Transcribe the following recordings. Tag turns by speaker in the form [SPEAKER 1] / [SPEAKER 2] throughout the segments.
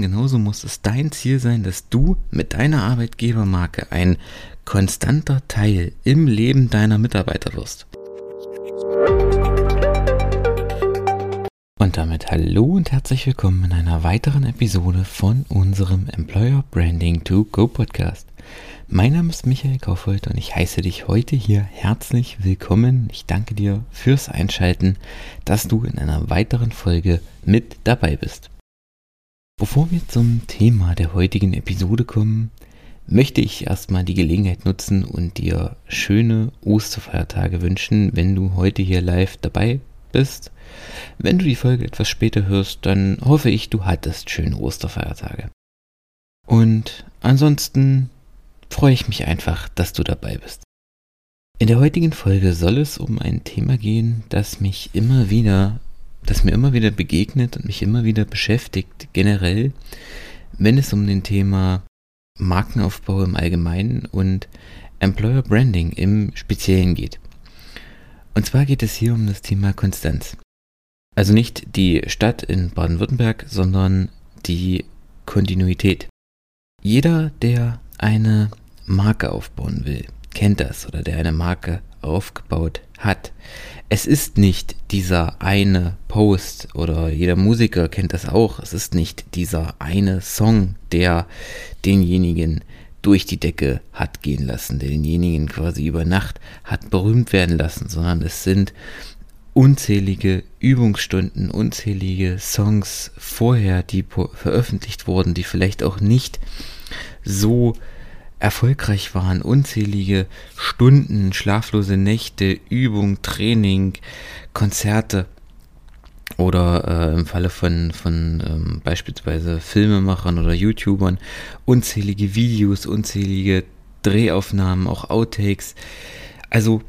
[SPEAKER 1] Genauso muss es dein Ziel sein, dass du mit deiner Arbeitgebermarke ein konstanter Teil im Leben deiner Mitarbeiter wirst. Und damit hallo und herzlich willkommen in einer weiteren Episode von unserem Employer Branding to Go Podcast. Mein Name ist Michael Kaufhold und ich heiße dich heute hier herzlich willkommen. Ich danke dir fürs Einschalten, dass du in einer weiteren Folge mit dabei bist. Bevor wir zum Thema der heutigen Episode kommen, möchte ich erstmal die Gelegenheit nutzen und dir schöne Osterfeiertage wünschen, wenn du heute hier live dabei bist. Wenn du die Folge etwas später hörst, dann hoffe ich, du hattest schöne Osterfeiertage. Und ansonsten freue ich mich einfach, dass du dabei bist. In der heutigen Folge soll es um ein Thema gehen, das mich immer wieder, das mir immer wieder begegnet und mich immer wieder beschäftigt, generell, wenn es um den Thema Markenaufbau im Allgemeinen und Employer Branding im Speziellen geht. Und zwar geht es hier um das Thema Konstanz. Also nicht die Stadt in Baden-Württemberg, sondern die Kontinuität. Jeder, der eine Marke aufbauen will, kennt das oder der eine Marke aufgebaut hat. Es ist nicht dieser eine Post oder jeder Musiker kennt das auch. Es ist nicht dieser eine Song, der denjenigen durch die Decke hat gehen lassen, denjenigen quasi über Nacht hat berühmt werden lassen, sondern es sind unzählige Übungsstunden, unzählige Songs vorher, die veröffentlicht wurden, die vielleicht auch nicht so erfolgreich waren. Unzählige Stunden, schlaflose Nächte, Übung, Training, Konzerte oder äh, im Falle von, von ähm, beispielsweise Filmemachern oder YouTubern unzählige Videos, unzählige Drehaufnahmen, auch Outtakes. Also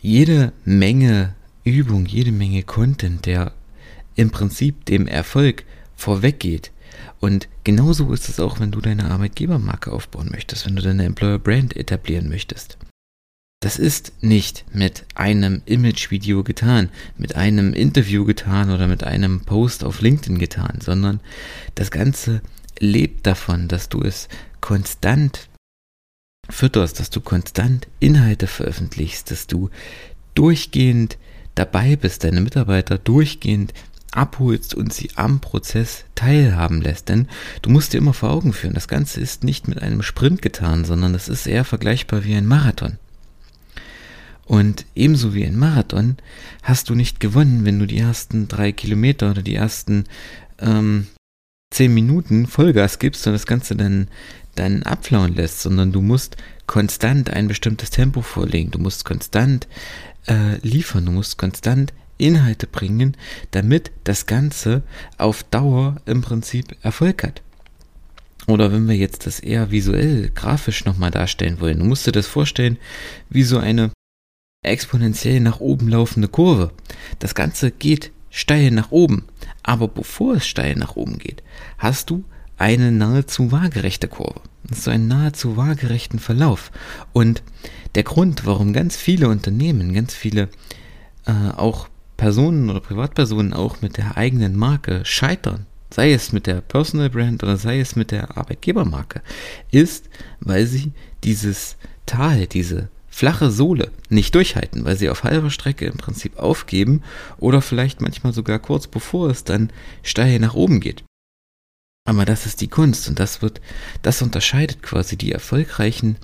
[SPEAKER 1] jede Menge Übung, jede Menge Content, der im Prinzip dem Erfolg vorweggeht. Und genauso ist es auch, wenn du deine Arbeitgebermarke aufbauen möchtest, wenn du deine Employer Brand etablieren möchtest. Das ist nicht mit einem Image-Video getan, mit einem Interview getan oder mit einem Post auf LinkedIn getan, sondern das Ganze lebt davon, dass du es konstant fütterst, dass du konstant Inhalte veröffentlichst, dass du durchgehend dabei bist, deine Mitarbeiter durchgehend abholst und sie am Prozess teilhaben lässt. Denn du musst dir immer vor Augen führen, das Ganze ist nicht mit einem Sprint getan, sondern es ist eher vergleichbar wie ein Marathon. Und ebenso wie ein Marathon hast du nicht gewonnen, wenn du die ersten drei Kilometer oder die ersten ähm, zehn Minuten Vollgas gibst und das Ganze dann, dann abflauen lässt, sondern du musst konstant ein bestimmtes Tempo vorlegen, du musst konstant äh, liefern, du musst konstant Inhalte bringen, damit das Ganze auf Dauer im Prinzip Erfolg hat. Oder wenn wir jetzt das eher visuell, grafisch nochmal darstellen wollen, du musst dir das vorstellen wie so eine exponentiell nach oben laufende Kurve. Das Ganze geht steil nach oben, aber bevor es steil nach oben geht, hast du eine nahezu waagerechte Kurve. Das ist so einen nahezu waagerechten Verlauf. Und der Grund, warum ganz viele Unternehmen, ganz viele äh, auch Personen oder Privatpersonen auch mit der eigenen Marke scheitern, sei es mit der Personal Brand oder sei es mit der Arbeitgebermarke, ist, weil sie dieses Tal, diese flache Sohle nicht durchhalten, weil sie auf halber Strecke im Prinzip aufgeben oder vielleicht manchmal sogar kurz bevor es dann steil nach oben geht. Aber das ist die Kunst und das wird, das unterscheidet quasi die erfolgreichen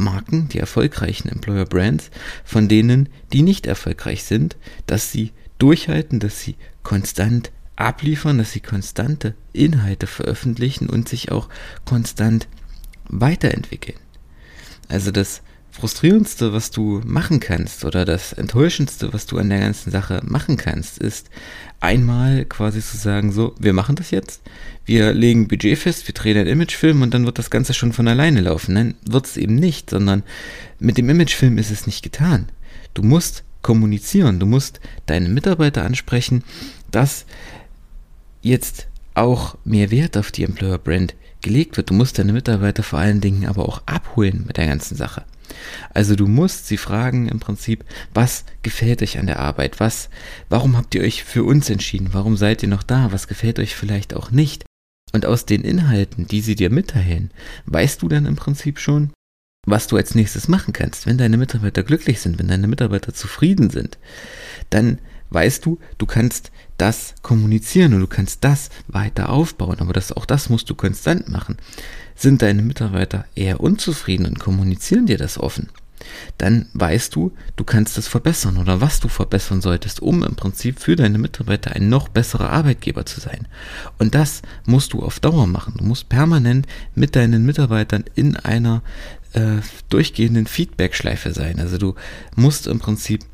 [SPEAKER 1] Marken, die erfolgreichen Employer Brands, von denen, die nicht erfolgreich sind, dass sie durchhalten, dass sie konstant abliefern, dass sie konstante Inhalte veröffentlichen und sich auch konstant weiterentwickeln. Also das Frustrierendste, was du machen kannst oder das Enttäuschendste, was du an der ganzen Sache machen kannst, ist einmal quasi zu sagen, so, wir machen das jetzt, wir legen Budget fest, wir drehen einen Imagefilm und dann wird das Ganze schon von alleine laufen. Nein, wird es eben nicht, sondern mit dem Imagefilm ist es nicht getan. Du musst kommunizieren, du musst deine Mitarbeiter ansprechen, dass jetzt auch mehr Wert auf die Employer Brand gelegt wird. Du musst deine Mitarbeiter vor allen Dingen aber auch abholen mit der ganzen Sache. Also du musst sie fragen im Prinzip, was gefällt euch an der Arbeit? Was, warum habt ihr euch für uns entschieden? Warum seid ihr noch da? Was gefällt euch vielleicht auch nicht? Und aus den Inhalten, die sie dir mitteilen, weißt du dann im Prinzip schon, was du als nächstes machen kannst. Wenn deine Mitarbeiter glücklich sind, wenn deine Mitarbeiter zufrieden sind, dann weißt du, du kannst das kommunizieren und du kannst das weiter aufbauen. Aber das, auch das musst du konstant machen. Sind deine Mitarbeiter eher unzufrieden und kommunizieren dir das offen? dann weißt du, du kannst es verbessern oder was du verbessern solltest, um im Prinzip für deine Mitarbeiter ein noch besserer Arbeitgeber zu sein. Und das musst du auf Dauer machen. Du musst permanent mit deinen Mitarbeitern in einer äh, durchgehenden Feedback-Schleife sein. Also du musst im Prinzip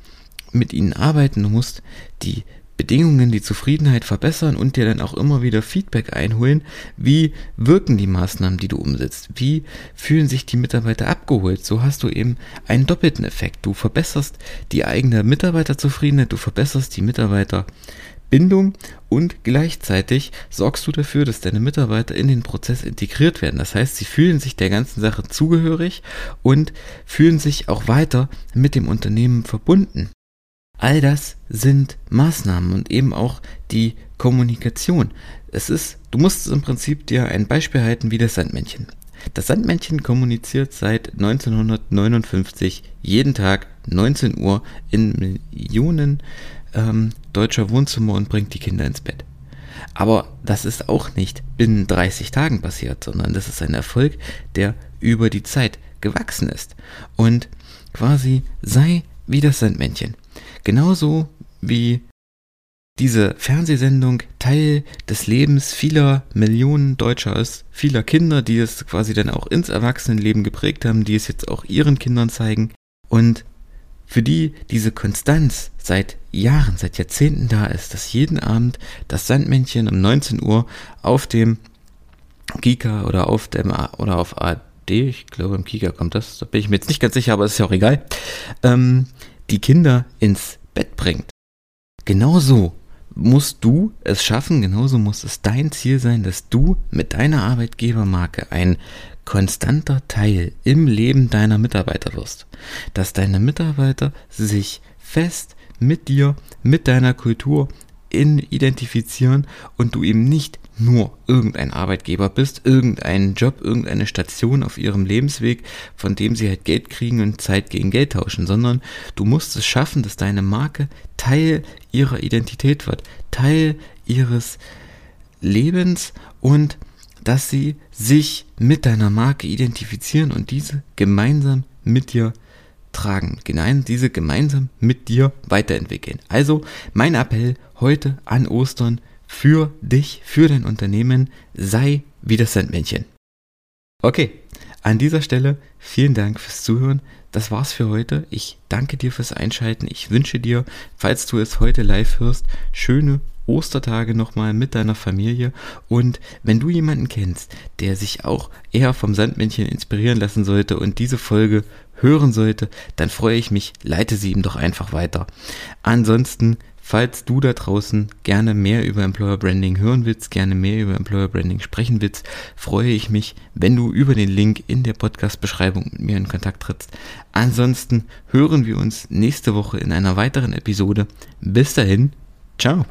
[SPEAKER 1] mit ihnen arbeiten, du musst die Bedingungen die Zufriedenheit verbessern und dir dann auch immer wieder Feedback einholen. Wie wirken die Maßnahmen, die du umsetzt? Wie fühlen sich die Mitarbeiter abgeholt? So hast du eben einen doppelten Effekt. Du verbesserst die eigene Mitarbeiterzufriedenheit, du verbesserst die Mitarbeiterbindung und gleichzeitig sorgst du dafür, dass deine Mitarbeiter in den Prozess integriert werden. Das heißt, sie fühlen sich der ganzen Sache zugehörig und fühlen sich auch weiter mit dem Unternehmen verbunden. All das sind Maßnahmen und eben auch die Kommunikation. Es ist, du musst im Prinzip dir ein Beispiel halten wie das Sandmännchen. Das Sandmännchen kommuniziert seit 1959 jeden Tag 19 Uhr in Millionen ähm, deutscher Wohnzimmer und bringt die Kinder ins Bett. Aber das ist auch nicht binnen 30 Tagen passiert, sondern das ist ein Erfolg, der über die Zeit gewachsen ist. Und quasi sei wie das Sandmännchen. Genauso wie diese Fernsehsendung Teil des Lebens vieler Millionen Deutscher ist, vieler Kinder, die es quasi dann auch ins Erwachsenenleben geprägt haben, die es jetzt auch ihren Kindern zeigen. Und für die diese Konstanz seit Jahren, seit Jahrzehnten da ist, dass jeden Abend das Sandmännchen um 19 Uhr auf dem Kika oder auf dem oder auf AD, ich glaube im Kika kommt das, da bin ich mir jetzt nicht ganz sicher, aber ist ja auch egal, ähm, die Kinder ins Bett bringt. Genauso musst du es schaffen, genauso muss es dein Ziel sein, dass du mit deiner Arbeitgebermarke ein konstanter Teil im Leben deiner Mitarbeiter wirst. Dass deine Mitarbeiter sich fest mit dir, mit deiner Kultur in identifizieren und du eben nicht nur irgendein Arbeitgeber bist, irgendein Job, irgendeine Station auf ihrem Lebensweg, von dem sie halt Geld kriegen und Zeit gegen Geld tauschen, sondern du musst es schaffen, dass deine Marke Teil ihrer Identität wird, Teil ihres Lebens und dass sie sich mit deiner Marke identifizieren und diese gemeinsam mit dir tragen, diese gemeinsam mit dir weiterentwickeln. Also mein Appell heute an Ostern, für dich, für dein Unternehmen, sei wie das Sandmännchen. Okay, an dieser Stelle vielen Dank fürs Zuhören. Das war's für heute. Ich danke dir fürs Einschalten. Ich wünsche dir, falls du es heute live hörst, schöne Ostertage nochmal mit deiner Familie. Und wenn du jemanden kennst, der sich auch eher vom Sandmännchen inspirieren lassen sollte und diese Folge hören sollte, dann freue ich mich, leite sie ihm doch einfach weiter. Ansonsten Falls du da draußen gerne mehr über Employer Branding hören willst, gerne mehr über Employer Branding sprechen willst, freue ich mich, wenn du über den Link in der Podcast-Beschreibung mit mir in Kontakt trittst. Ansonsten hören wir uns nächste Woche in einer weiteren Episode. Bis dahin, ciao.